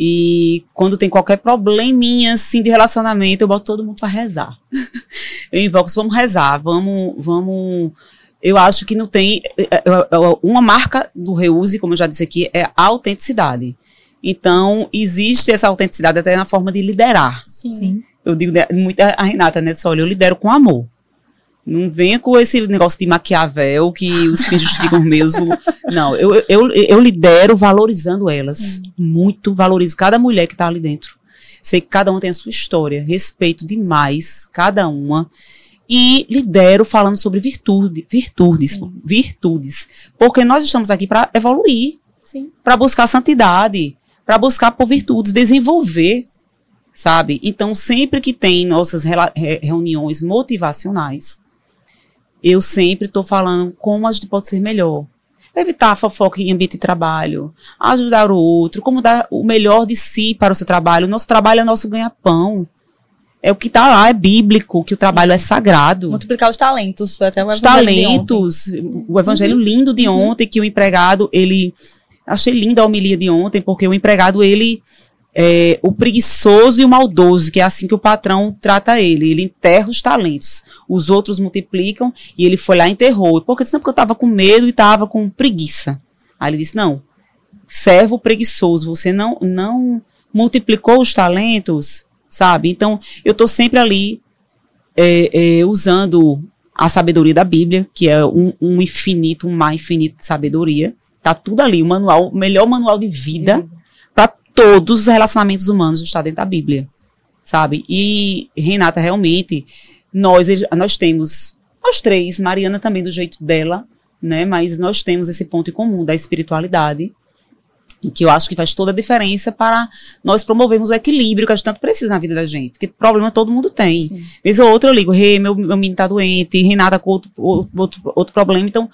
E quando tem qualquer probleminha assim de relacionamento, eu boto todo mundo para rezar. Eu invoco, vamos rezar, vamos, vamos. Eu acho que não tem. é, é, é, Uma marca do reuse, como eu já disse aqui, é a autenticidade. Então, existe essa autenticidade até na forma de liderar Sim. eu digo muito a Renata, né? Olha, eu lidero com amor. Não venha com esse negócio de Maquiavel, que os fins justificam meios. Não, eu, eu, eu lidero valorizando elas. Muito valorizo cada mulher que está ali dentro. Sei que cada uma tem a sua história. Respeito demais cada uma. E lidero falando sobre virtude, virtudes, virtudes. Porque nós estamos aqui para evoluir, Sim. para buscar santidade, para buscar por virtudes, desenvolver sabe? Então, sempre que tem nossas reuniões motivacionais, eu sempre estou falando como a gente pode ser melhor. Evitar a fofoca em ambiente de trabalho, ajudar o outro, como dar o melhor de si para o seu trabalho. O nosso trabalho é nosso ganha-pão. é o que está lá, é bíblico, que o trabalho é sagrado. Multiplicar os talentos, foi até o Os evangelho talentos, o evangelho lindo de ontem, que o empregado, ele. Achei linda a homilia de ontem, porque o empregado, ele. É, o preguiçoso e o maldoso, que é assim que o patrão trata ele. Ele enterra os talentos. Os outros multiplicam e ele foi lá e enterrou. Porque disse, porque eu estava com medo e estava com preguiça. Aí ele disse: não, servo preguiçoso, você não, não multiplicou os talentos, sabe? Então, eu estou sempre ali é, é, usando a sabedoria da Bíblia, que é um, um infinito, um mar infinito de sabedoria. Tá tudo ali, o manual, o melhor manual de vida para todos os relacionamentos humanos está dentro da Bíblia, sabe? E Renata, realmente, nós, nós temos, nós três, Mariana também do jeito dela, né? Mas nós temos esse ponto em comum da espiritualidade, que eu acho que faz toda a diferença para nós promovermos o equilíbrio que a gente tanto precisa na vida da gente. Porque problema todo mundo tem. Sim. Vez ou outra eu ligo, Rê, meu, meu menino tá doente, Renata com outro, outro, outro problema. Então,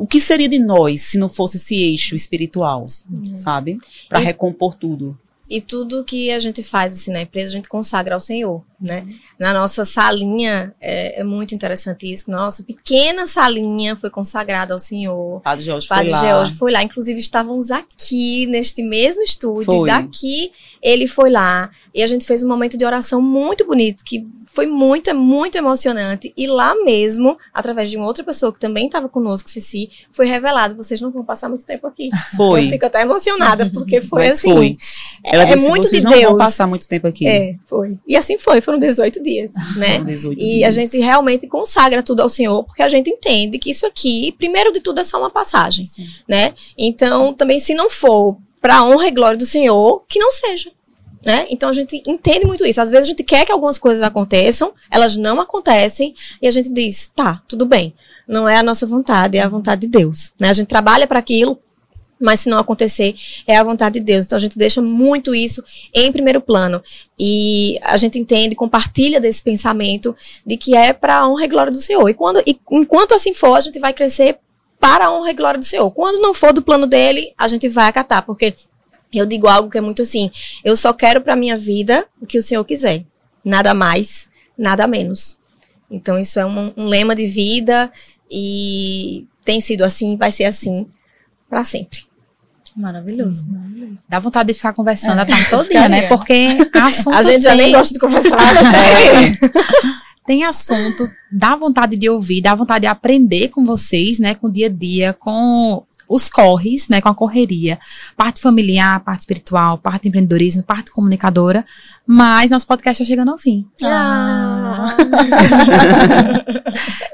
o que seria de nós se não fosse esse eixo espiritual, sabe? Para recompor tudo. E tudo que a gente faz assim, na empresa, a gente consagra ao Senhor, né? Na nossa salinha, é, é muito interessante isso. Nossa pequena salinha foi consagrada ao Senhor. Padre Jorge Padre foi lá. George foi lá, inclusive estávamos aqui neste mesmo estúdio, Foi. daqui ele foi lá e a gente fez um momento de oração muito bonito, que foi muito, é muito emocionante. E lá mesmo, através de uma outra pessoa que também estava conosco, Cici, foi revelado, vocês não vão passar muito tempo aqui. Foi. Eu fico até emocionada, porque foi Mas assim. foi. É, Ela é disse, muito vocês de não Deus. vão passar muito tempo aqui. É, foi. E assim foi, foram 18 dias, né? São 18 E dias. a gente realmente consagra tudo ao Senhor, porque a gente entende que isso aqui, primeiro de tudo, é só uma passagem, né? Então, também se não for para honra e glória do Senhor, que não seja. Né? Então a gente entende muito isso. Às vezes a gente quer que algumas coisas aconteçam, elas não acontecem, e a gente diz, tá, tudo bem. Não é a nossa vontade, é a vontade de Deus. Né? A gente trabalha para aquilo, mas se não acontecer, é a vontade de Deus. Então a gente deixa muito isso em primeiro plano. E a gente entende, compartilha desse pensamento de que é para a honra e glória do Senhor. E, quando, e enquanto assim for, a gente vai crescer para a honra e glória do Senhor. Quando não for do plano dele, a gente vai acatar, porque eu digo algo que é muito assim: eu só quero para minha vida o que o Senhor quiser. Nada mais, nada menos. Então, isso é um, um lema de vida e tem sido assim, vai ser assim para sempre. Maravilhoso. Dá vontade de ficar conversando É, a tarde todinha, ficaria. né? Porque assunto A gente já nem gosta de conversar. É. tem assunto, dá vontade de ouvir, dá vontade de aprender com vocês, né? Com o dia a dia, com os corres, né? Com a correria. Parte familiar, parte espiritual, parte empreendedorismo, parte comunicadora. Mas nosso podcast está chegando ao fim. Ah.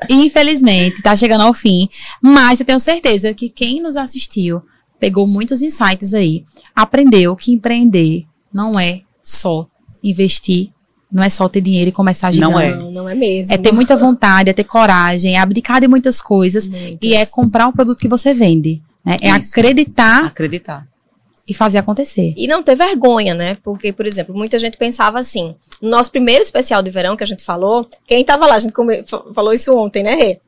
Infelizmente, tá chegando ao fim. Mas eu tenho certeza que quem nos assistiu pegou muitos insights aí. Aprendeu que empreender não é só investir, não é só ter dinheiro e começar gigante. Não é. Não, não é mesmo. É ter muita vontade, é ter coragem, é abdicar de muitas coisas Muitas. e é comprar um produto que você vende. Né? É Isso. acreditar Acreditar. e fazer acontecer. E não ter vergonha, né? Porque, por exemplo, muita gente pensava assim. No nosso primeiro especial de verão que a gente falou, quem tava lá, a gente falou isso ontem, né, Rê?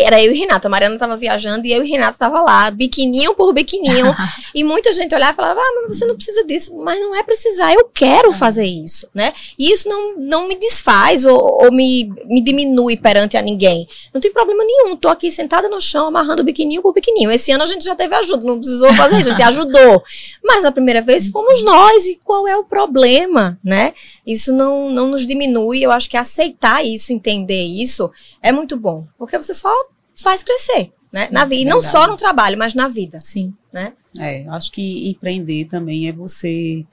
Era eu e Renata. A Mariana tava viajando e eu e Renata tava lá, biquininho por biquininho. e muita gente olhava e falava: Ah, mas você não precisa disso. Mas não é precisar, eu quero fazer isso, né? E isso não, não me desfaz ou, ou me, me diminui perante a ninguém. Não tem problema nenhum. Tô aqui sentada no chão, amarrando biquininho por biquininho. Esse ano a gente já teve ajuda, não precisou fazer, a gente ajudou. Mas a primeira vez fomos nós, e qual é o problema, né? Isso não, não nos diminui, eu acho que aceitar isso, entender isso, é muito bom. Porque você só faz crescer, né? Sim, na vida. E não só no trabalho, mas na vida, Sim. né? É, eu acho que empreender também é você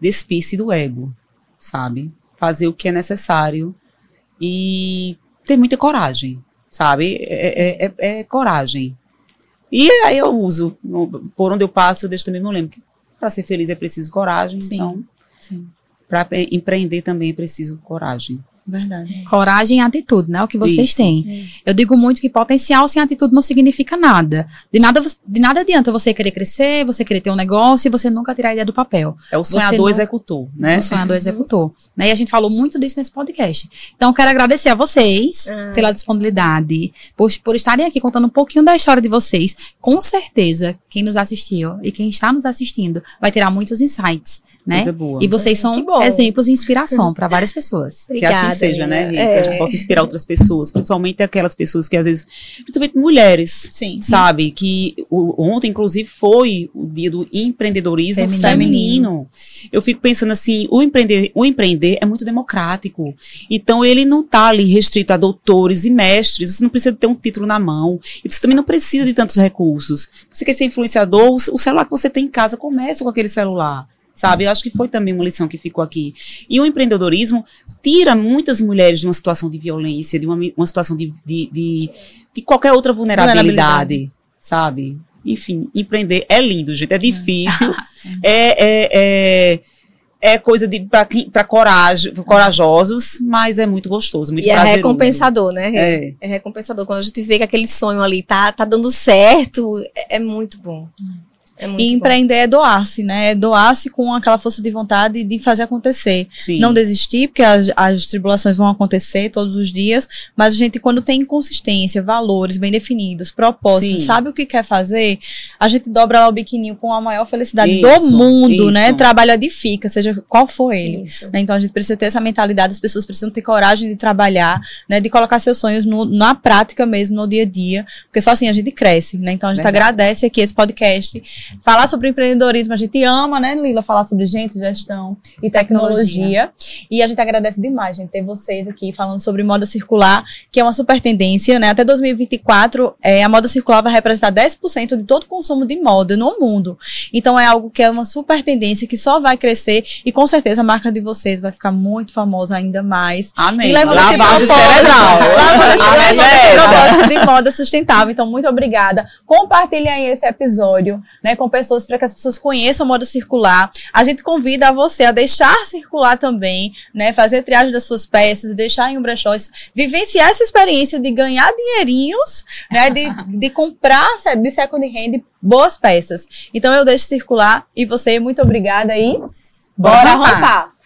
despir-se do ego, sabe? Fazer o que é necessário e ter muita coragem, sabe? É, é- é- é coragem. E aí eu uso, no- por onde eu passo, eu deixo também, não lembro que para ser feliz é preciso coragem, Sim. então Sim. Para empreender também é preciso coragem. Verdade. Coragem e atitude, né? O que vocês Isso. têm. Eu digo muito que potencial sem atitude não significa nada. De nada, de nada adianta você querer crescer, você querer ter um negócio e você nunca tirar a ideia do papel. É o sonhador não- executor, né? O sonhador executor. Né? E a gente falou muito disso nesse podcast. Então, eu quero agradecer a vocês Ah. pela disponibilidade, por, por estarem aqui contando um pouquinho da história de vocês. Com certeza, quem nos assistiu e quem está nos assistindo vai tirar muitos insights, né? Coisa boa. E vocês são exemplos de inspiração para várias pessoas. Que assim seja, né, Rita? Que a gente É. possa inspirar outras pessoas, principalmente aquelas pessoas que às vezes, principalmente mulheres, Sim. sabe? Que o- ontem, inclusive, foi o dia do empreendedorismo Feminino. feminino. Eu fico pensando assim, o empreender, o empreender é muito democrático. Então, ele não está ali restrito a doutores e mestres. Você não precisa ter um título na mão. E você também não precisa de tantos recursos. Você quer ser influenciador, o celular que você tem em casa, começa com aquele celular. Sabe? Eu acho que foi também uma lição que ficou aqui. E o empreendedorismo tira muitas mulheres de uma situação de violência, de uma, uma situação de, de, de, de qualquer outra vulnerabilidade, sabe? Enfim, empreender é lindo, gente. É difícil. é, é, é, é coisa de para coragem, corajosos, mas é muito gostoso, muito E é prazeroso. recompensador, né? É. É recompensador. Quando a gente vê que aquele sonho ali tá, tá dando certo, é, é muito bom. É E bom. empreender é doar-se, né? É doar-se com aquela força de vontade de fazer acontecer. Sim. Não desistir, porque as, as tribulações vão acontecer todos os dias, mas a gente, quando tem consistência, valores bem definidos, propósitos, Sim. sabe o que quer fazer, a gente dobra lá o biquininho com a maior felicidade Isso, do mundo, né? isso. Trabalho edifica, seja qual for ele. Isso. né? Então a gente precisa ter essa mentalidade, as pessoas precisam ter coragem de trabalhar, né? De colocar seus sonhos no- na prática mesmo, no dia a dia, porque só assim a gente cresce, né? Então a gente Verdade. agradece aqui esse podcast. Falar sobre empreendedorismo, a gente ama, né, Lila? Falar sobre gente, gestão e tecnologia. E a gente agradece demais, gente, ter vocês aqui falando sobre moda circular, que é uma super tendência, né? Até 2024, é, a moda circular vai representar 10% de todo o consumo de moda no mundo. Então é algo que é uma super tendência que só vai crescer e com certeza a marca de vocês vai ficar muito famosa ainda mais. Amém. E esse Lavagem cerebral. propósito de moda sustentável. Então, muito obrigada. Compartilhem aí esse episódio, né, com pessoas para que as pessoas conheçam a moda circular. A gente convida a você a deixar circular também, né, fazer triagem das suas peças, deixar em um brechó, vivenciar essa experiência de ganhar dinheirinhos, né, de, de comprar de second hand boas peças. Então, eu deixo circular e você, muito obrigada aí. Bora Bora.